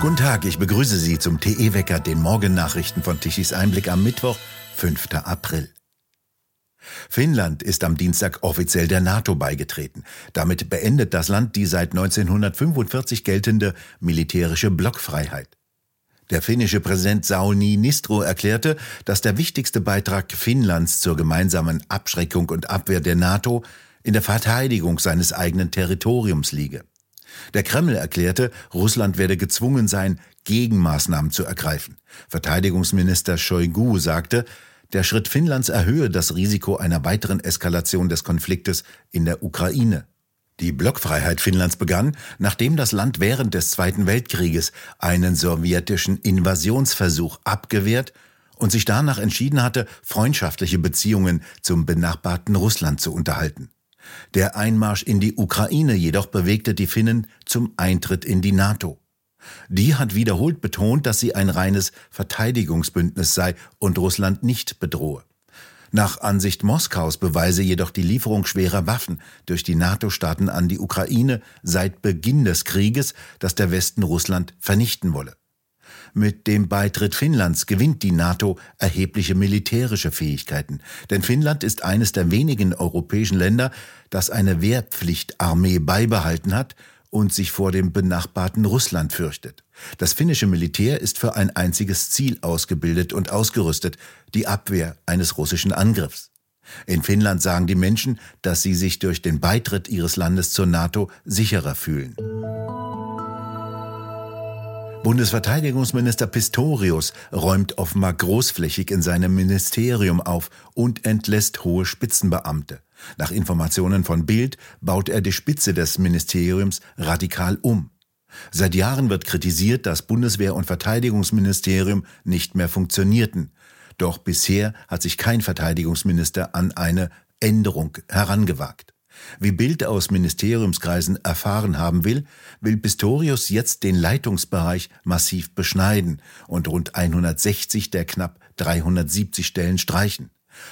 Guten Tag, ich begrüße Sie zum TE-Wecker, den Morgennachrichten von Tichys Einblick am Mittwoch, 5. April. Finnland ist am Dienstag offiziell der NATO beigetreten. Damit beendet das Land die seit 1945 geltende militärische Blockfreiheit. Der finnische Präsident Sauni Nistro erklärte, dass der wichtigste Beitrag Finnlands zur gemeinsamen Abschreckung und Abwehr der NATO in der Verteidigung seines eigenen Territoriums liege. Der Kreml erklärte, Russland werde gezwungen sein, Gegenmaßnahmen zu ergreifen. Verteidigungsminister Shoigu sagte, der Schritt Finnlands erhöhe das Risiko einer weiteren Eskalation des Konfliktes in der Ukraine. Die Blockfreiheit Finnlands begann, nachdem das Land während des Zweiten Weltkrieges einen sowjetischen Invasionsversuch abgewehrt und sich danach entschieden hatte, freundschaftliche Beziehungen zum benachbarten Russland zu unterhalten. Der Einmarsch in die Ukraine jedoch bewegte die Finnen zum Eintritt in die NATO. Die hat wiederholt betont, dass sie ein reines Verteidigungsbündnis sei und Russland nicht bedrohe. Nach Ansicht Moskaus beweise jedoch die Lieferung schwerer Waffen durch die NATO-Staaten an die Ukraine seit Beginn des Krieges, dass der Westen Russland vernichten wolle. Mit dem Beitritt Finnlands gewinnt die NATO erhebliche militärische Fähigkeiten, denn Finnland ist eines der wenigen europäischen Länder, das eine Wehrpflichtarmee beibehalten hat und sich vor dem benachbarten Russland fürchtet. Das finnische Militär ist für ein einziges Ziel ausgebildet und ausgerüstet, die Abwehr eines russischen Angriffs. In Finnland sagen die Menschen, dass sie sich durch den Beitritt ihres Landes zur NATO sicherer fühlen. Bundesverteidigungsminister Pistorius räumt offenbar großflächig in seinem Ministerium auf und entlässt hohe Spitzenbeamte. Nach Informationen von Bild baut er die Spitze des Ministeriums radikal um. Seit Jahren wird kritisiert, dass Bundeswehr und Verteidigungsministerium nicht mehr funktionierten. Doch bisher hat sich kein Verteidigungsminister an eine Änderung herangewagt. Wie Bild aus Ministeriumskreisen erfahren haben will, will Pistorius jetzt den Leitungsbereich massiv beschneiden und rund 160 der knapp 370 Stellen streichen.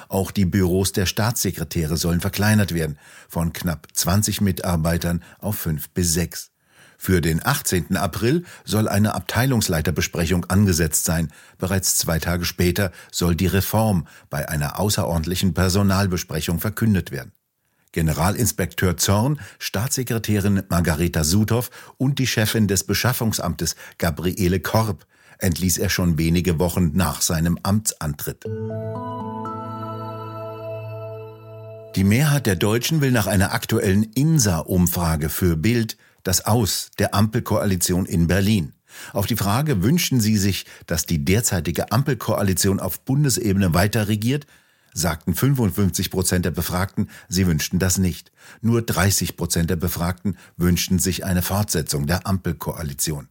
Auch die Büros der Staatssekretäre sollen verkleinert werden, von knapp 20 Mitarbeitern auf 5 bis 6. Für den 18. April soll eine Abteilungsleiterbesprechung angesetzt sein. Bereits zwei Tage später soll die Reform bei einer außerordentlichen Personalbesprechung verkündet werden. Generalinspekteur Zorn, Staatssekretärin Margareta Sudhoff und die Chefin des Beschaffungsamtes Gabriele Korb entließ er schon wenige Wochen nach seinem Amtsantritt. Die Mehrheit der Deutschen will nach einer aktuellen INSA-Umfrage für Bild das Aus der Ampelkoalition in Berlin. Auf die Frage, wünschen Sie sich, dass die derzeitige Ampelkoalition auf Bundesebene weiter regiert, sagten 55 Prozent der Befragten, sie wünschten das nicht. Nur 30 Prozent der Befragten wünschten sich eine Fortsetzung der Ampelkoalition.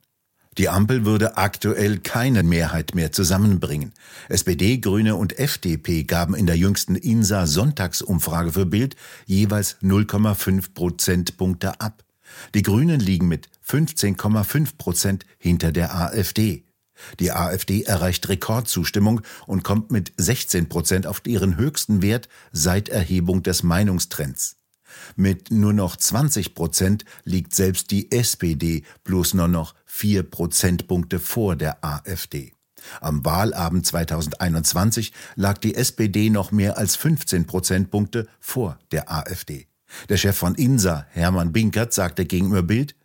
Die Ampel würde aktuell keine Mehrheit mehr zusammenbringen. SPD, Grüne und FDP gaben in der jüngsten INSA Sonntagsumfrage für Bild jeweils 0,5 Prozentpunkte ab. Die Grünen liegen mit 15,5 Prozent hinter der AfD. Die AfD erreicht Rekordzustimmung und kommt mit 16 Prozent auf ihren höchsten Wert seit Erhebung des Meinungstrends. Mit nur noch 20 Prozent liegt selbst die SPD bloß nur noch vier Prozentpunkte vor der AfD. Am Wahlabend 2021 lag die SPD noch mehr als 15 Prozentpunkte vor der AfD. Der Chef von INSA, Hermann Binkert, sagte gegenüber Bild,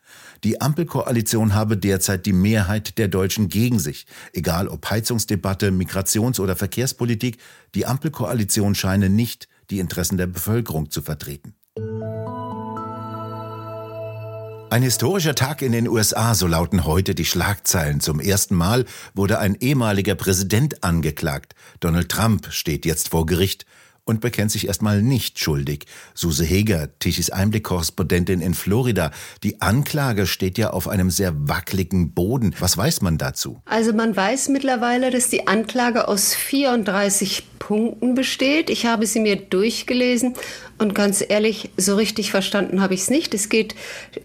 die Ampelkoalition habe derzeit die Mehrheit der Deutschen gegen sich. Egal ob Heizungsdebatte, Migrations- oder Verkehrspolitik, die Ampelkoalition scheine nicht die Interessen der Bevölkerung zu vertreten. Ein historischer Tag in den USA, so lauten heute die Schlagzeilen. Zum ersten Mal wurde ein ehemaliger Präsident angeklagt. Donald Trump steht jetzt vor Gericht und bekennt sich erstmal nicht schuldig. Suse Heger, Tichys Einblick-Korrespondentin in Florida. Die Anklage steht ja auf einem sehr wackeligen Boden. Was weiß man dazu? Also man weiß mittlerweile, dass die Anklage aus 34 Punkten besteht. Ich habe sie mir durchgelesen und ganz ehrlich, so richtig verstanden habe ich es nicht. Es geht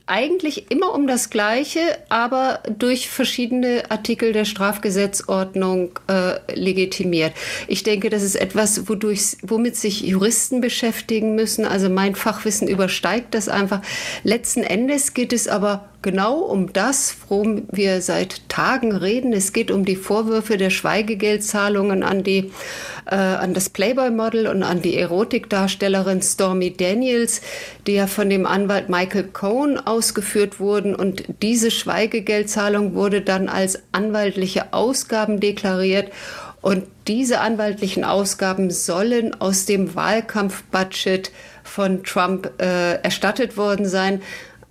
eigentlich immer um das Gleiche, aber durch verschiedene Artikel der Strafgesetzordnung äh, legitimiert. Ich denke, das ist etwas, wodurch, womit sich Juristen beschäftigen müssen. Also mein Fachwissen übersteigt das einfach. Letzten Endes geht es aber genau um das, worum wir seit Tagen reden. Es geht um die Vorwürfe der Schweigegeldzahlungen an, die, äh, an das Playboy-Model und an die Erotikdarstellerin Stormy Daniels, die ja von dem Anwalt Michael Cohen ausgeführt wurden. Und diese Schweigegeldzahlung wurde dann als anwaltliche Ausgaben deklariert. Und diese anwaltlichen Ausgaben sollen aus dem Wahlkampfbudget von Trump äh, erstattet worden sein.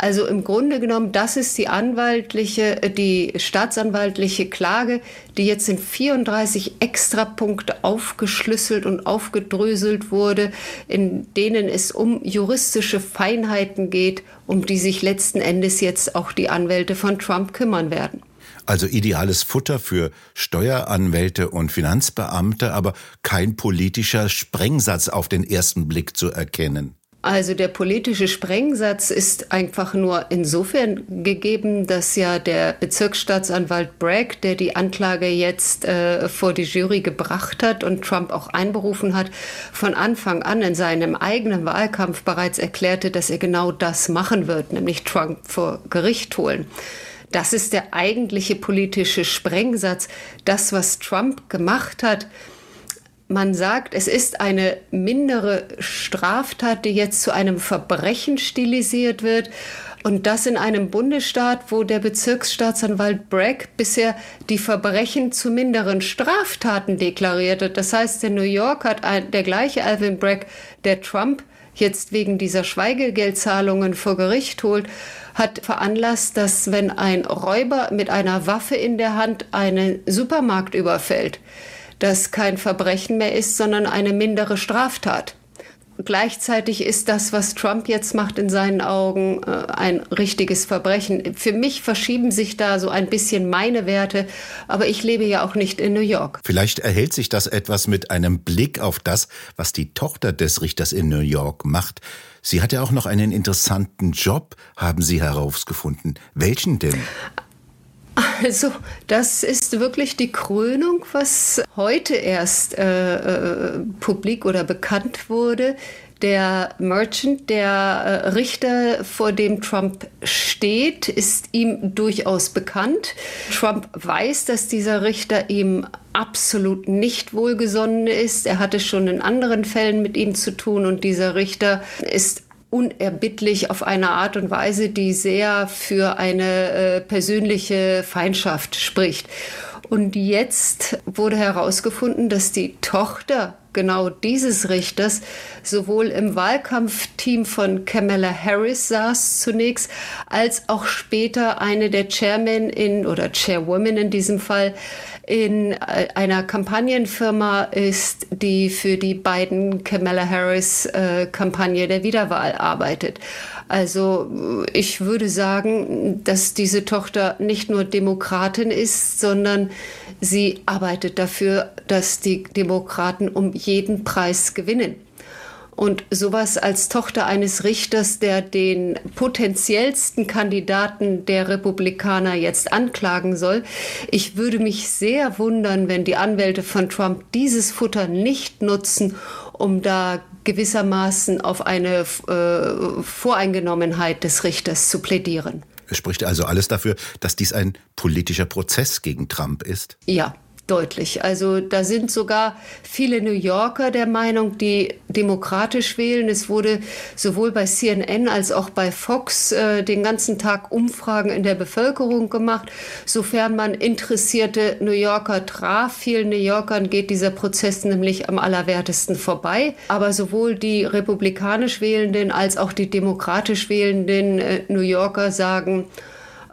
Also im Grunde genommen, das ist die anwaltliche, äh, die staatsanwaltliche Klage, die jetzt in 34 Extrapunkte aufgeschlüsselt und aufgedröselt wurde, in denen es um juristische Feinheiten geht, um die sich letzten Endes jetzt auch die Anwälte von Trump kümmern werden. Also ideales Futter für Steueranwälte und Finanzbeamte, aber kein politischer Sprengsatz auf den ersten Blick zu erkennen. Also der politische Sprengsatz ist einfach nur insofern gegeben, dass ja der Bezirksstaatsanwalt Bragg, der die Anklage jetzt äh, vor die Jury gebracht hat und Trump auch einberufen hat, von Anfang an in seinem eigenen Wahlkampf bereits erklärte, dass er genau das machen wird, nämlich Trump vor Gericht holen. Das ist der eigentliche politische Sprengsatz. Das, was Trump gemacht hat, man sagt, es ist eine mindere Straftat, die jetzt zu einem Verbrechen stilisiert wird. Und das in einem Bundesstaat, wo der Bezirksstaatsanwalt Bragg bisher die Verbrechen zu minderen Straftaten deklariert hat. Das heißt, in New York hat ein, der gleiche Alvin Bragg, der Trump jetzt wegen dieser Schweigegeldzahlungen vor Gericht holt, hat veranlasst, dass wenn ein Räuber mit einer Waffe in der Hand einen Supermarkt überfällt, das kein Verbrechen mehr ist, sondern eine mindere Straftat. Gleichzeitig ist das, was Trump jetzt macht, in seinen Augen äh, ein richtiges Verbrechen. Für mich verschieben sich da so ein bisschen meine Werte, aber ich lebe ja auch nicht in New York. Vielleicht erhält sich das etwas mit einem Blick auf das, was die Tochter des Richters in New York macht. Sie hat ja auch noch einen interessanten Job, haben Sie herausgefunden. Welchen denn? Also, das ist wirklich die Krönung, was heute erst äh, äh, publik oder bekannt wurde. Der Merchant, der äh, Richter, vor dem Trump steht, ist ihm durchaus bekannt. Trump weiß, dass dieser Richter ihm absolut nicht wohlgesonnen ist. Er hatte schon in anderen Fällen mit ihm zu tun und dieser Richter ist unerbittlich auf eine Art und Weise, die sehr für eine äh, persönliche Feindschaft spricht. Und jetzt wurde herausgefunden, dass die Tochter genau dieses Richters sowohl im Wahlkampfteam von Kamala Harris saß zunächst, als auch später eine der Chairmen in oder Chairwoman in diesem Fall in äh, einer Kampagnenfirma ist, die für die beiden Kamala Harris äh, Kampagne der Wiederwahl arbeitet. Also ich würde sagen, dass diese Tochter nicht nur Demokratin ist, sondern sie arbeitet dafür, dass die Demokraten um jeden Preis gewinnen. Und sowas als Tochter eines Richters, der den potenziellsten Kandidaten der Republikaner jetzt anklagen soll, ich würde mich sehr wundern, wenn die Anwälte von Trump dieses Futter nicht nutzen, um da gewissermaßen auf eine äh, Voreingenommenheit des Richters zu plädieren. Es spricht also alles dafür, dass dies ein politischer Prozess gegen Trump ist? Ja, deutlich. Also da sind sogar viele New Yorker der Meinung, die demokratisch wählen. Es wurde sowohl bei CNN als auch bei Fox äh, den ganzen Tag Umfragen in der Bevölkerung gemacht. Sofern man interessierte New Yorker traf, vielen New Yorkern geht dieser Prozess nämlich am allerwertesten vorbei. Aber sowohl die republikanisch Wählenden als auch die demokratisch Wählenden äh, New Yorker sagen,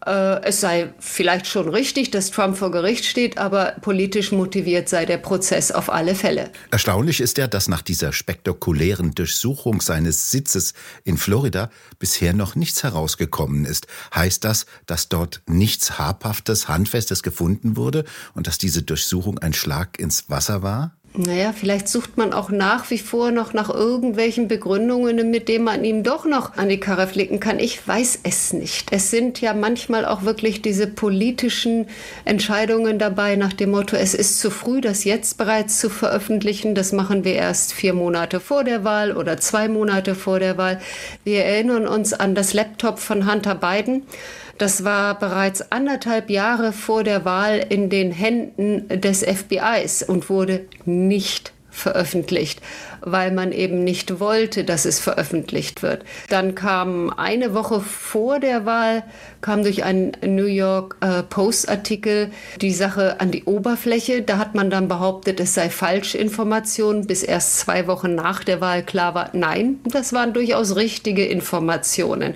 äh, es sei vielleicht schon richtig, dass Trump vor Gericht steht, aber politisch motiviert sei der Prozess auf alle Fälle. Erstaunlich ist ja, dass nach dieser spektakulären Durchsuchung seines Sitzes in Florida bisher noch nichts herausgekommen ist. Heißt das, dass dort nichts Habhaftes, Handfestes gefunden wurde und dass diese Durchsuchung ein Schlag ins Wasser war? Naja, vielleicht sucht man auch nach wie vor noch nach irgendwelchen Begründungen, mit denen man ihm doch noch an die Karre flicken kann. Ich weiß es nicht. Es sind ja manchmal auch wirklich diese politischen Entscheidungen dabei nach dem Motto, es ist zu früh, das jetzt bereits zu veröffentlichen. Das machen wir erst vier Monate vor der Wahl oder zwei Monate vor der Wahl. Wir erinnern uns an das Laptop von Hunter Biden Das war bereits anderthalb Jahre vor der Wahl in den Händen des FBIs und wurde nicht veröffentlicht, weil man eben nicht wollte, dass es veröffentlicht wird. Dann kam eine Woche vor der Wahl, kam durch einen New York äh, Post Artikel die Sache an die Oberfläche. Da hat man dann behauptet, es sei Falschinformation, bis erst zwei Wochen nach der Wahl klar war, nein, das waren durchaus richtige Informationen.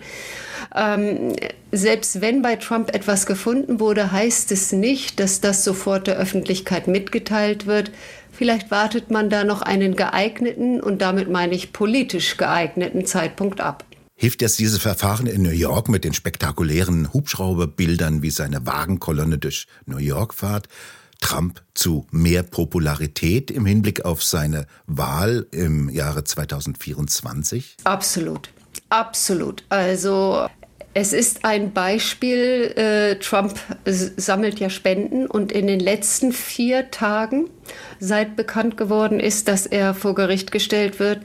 Ähm, selbst wenn bei Trump etwas gefunden wurde, heißt es nicht, dass das sofort der Öffentlichkeit mitgeteilt wird. Vielleicht wartet man da noch einen geeigneten, und damit meine ich politisch geeigneten Zeitpunkt ab. Hilft jetzt dieses Verfahren in New York mit den spektakulären Hubschrauberbildern, wie seine Wagenkolonne durch New York fahrt, Trump zu mehr Popularität im Hinblick auf seine Wahl im Jahre 2024? Absolut. Absolut. Also es ist ein Beispiel, äh, Trump sammelt ja Spenden und in den letzten vier Tagen, seit bekannt geworden ist, dass er vor Gericht gestellt wird,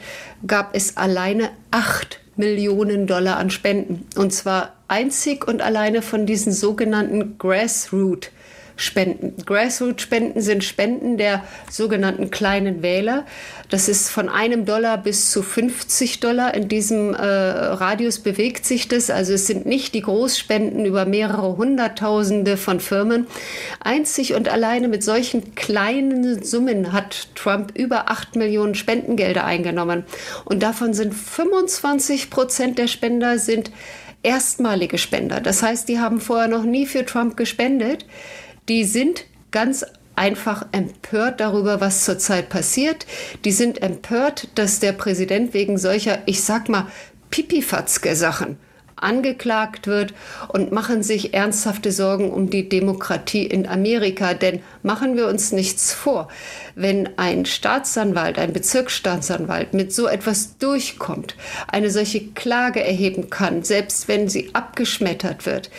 gab es alleine acht Millionen Dollar an Spenden. Und zwar einzig und alleine von diesen sogenannten Grassroot Spenden. Grassroot-Spenden sind Spenden der sogenannten kleinen Wähler. Das ist von einem Dollar bis zu 50 Dollar. In diesem äh, Radius bewegt sich das. Also es sind nicht die Großspenden über mehrere Hunderttausende von Firmen. Einzig und alleine mit solchen kleinen Summen hat Trump über 8 Millionen Spendengelder eingenommen. Und davon sind 25 Prozent der Spender sind erstmalige Spender. Das heißt, die haben vorher noch nie für Trump gespendet die sind ganz einfach empört darüber, was zurzeit passiert. Die sind empört, dass der Präsident wegen solcher, ich sag mal, Pipifatzke-Sachen angeklagt wird und machen sich ernsthafte Sorgen um die Demokratie in Amerika. Denn machen wir uns nichts vor, wenn ein Staatsanwalt, ein Bezirksstaatsanwalt mit so etwas durchkommt, eine solche Klage erheben kann, selbst wenn sie abgeschmettert wird,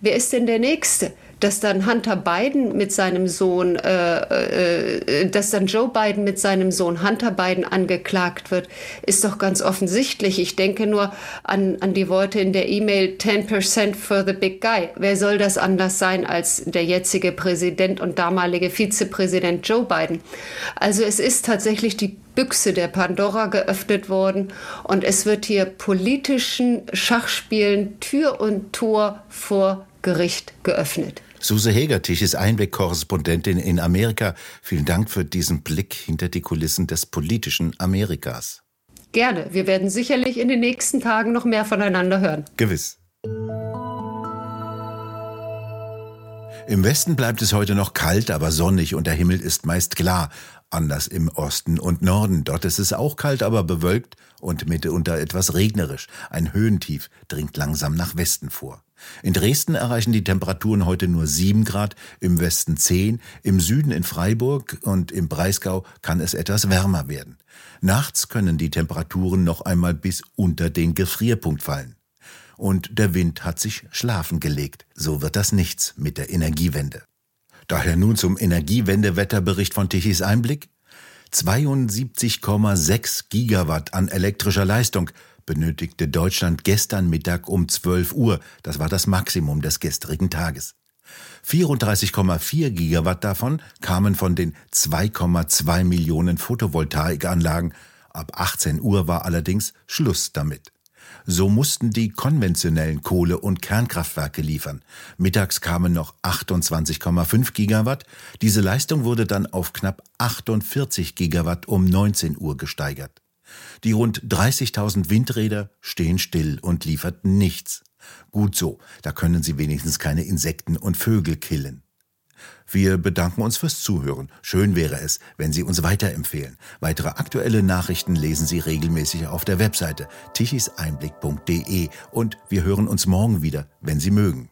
wer ist denn der Nächste? Dass dann Hunter Biden mit seinem Sohn, äh, äh, dass dann Joe Biden mit seinem Sohn Hunter Biden angeklagt wird, ist doch ganz offensichtlich. Ich denke nur an, an die Worte in der E-Mail 10% for the big guy. Wer soll das anders sein als der jetzige Präsident und damalige Vizepräsident Joe Biden? Also es ist tatsächlich die Büchse der Pandora geöffnet worden und es wird hier politischen Schachspielen Tür und Tor vor Gericht geöffnet. Suse Hegertich ist Einblick-Korrespondentin in Amerika. Vielen Dank für diesen Blick hinter die Kulissen des politischen Amerikas. Gerne. Wir werden sicherlich in den nächsten Tagen noch mehr voneinander hören. Gewiss. Im Westen bleibt es heute noch kalt, aber sonnig und der Himmel ist meist klar. Anders im Osten und Norden. Dort ist es auch kalt, aber bewölkt und mitunter etwas regnerisch. Ein Höhentief dringt langsam nach Westen vor. In Dresden erreichen die Temperaturen heute nur 7 Grad, im Westen 10, im Süden in Freiburg und im Breisgau kann es etwas wärmer werden. Nachts können die Temperaturen noch einmal bis unter den Gefrierpunkt fallen. Und der Wind hat sich schlafen gelegt. So wird das nichts mit der Energiewende. Daher nun zum Energiewendewetterbericht von Tichys Einblick. 72,6 Gigawatt an elektrischer Leistung benötigte Deutschland gestern Mittag um 12 Uhr. Das war das Maximum des gestrigen Tages. 34,4 Gigawatt davon kamen von den 2,2 Millionen Photovoltaikanlagen. Ab 18 Uhr war allerdings Schluss damit. So mussten die konventionellen Kohle- und Kernkraftwerke liefern. Mittags kamen noch 28,5 Gigawatt. Diese Leistung wurde dann auf knapp 48 Gigawatt um 19 Uhr gesteigert. Die rund 30.000 Windräder stehen still und lieferten nichts. Gut so, da können sie wenigstens keine Insekten und Vögel killen. Wir bedanken uns fürs Zuhören. Schön wäre es, wenn Sie uns weiterempfehlen. Weitere aktuelle Nachrichten lesen Sie regelmäßig auf der Webseite tichiseinblick.de und wir hören uns morgen wieder, wenn Sie mögen.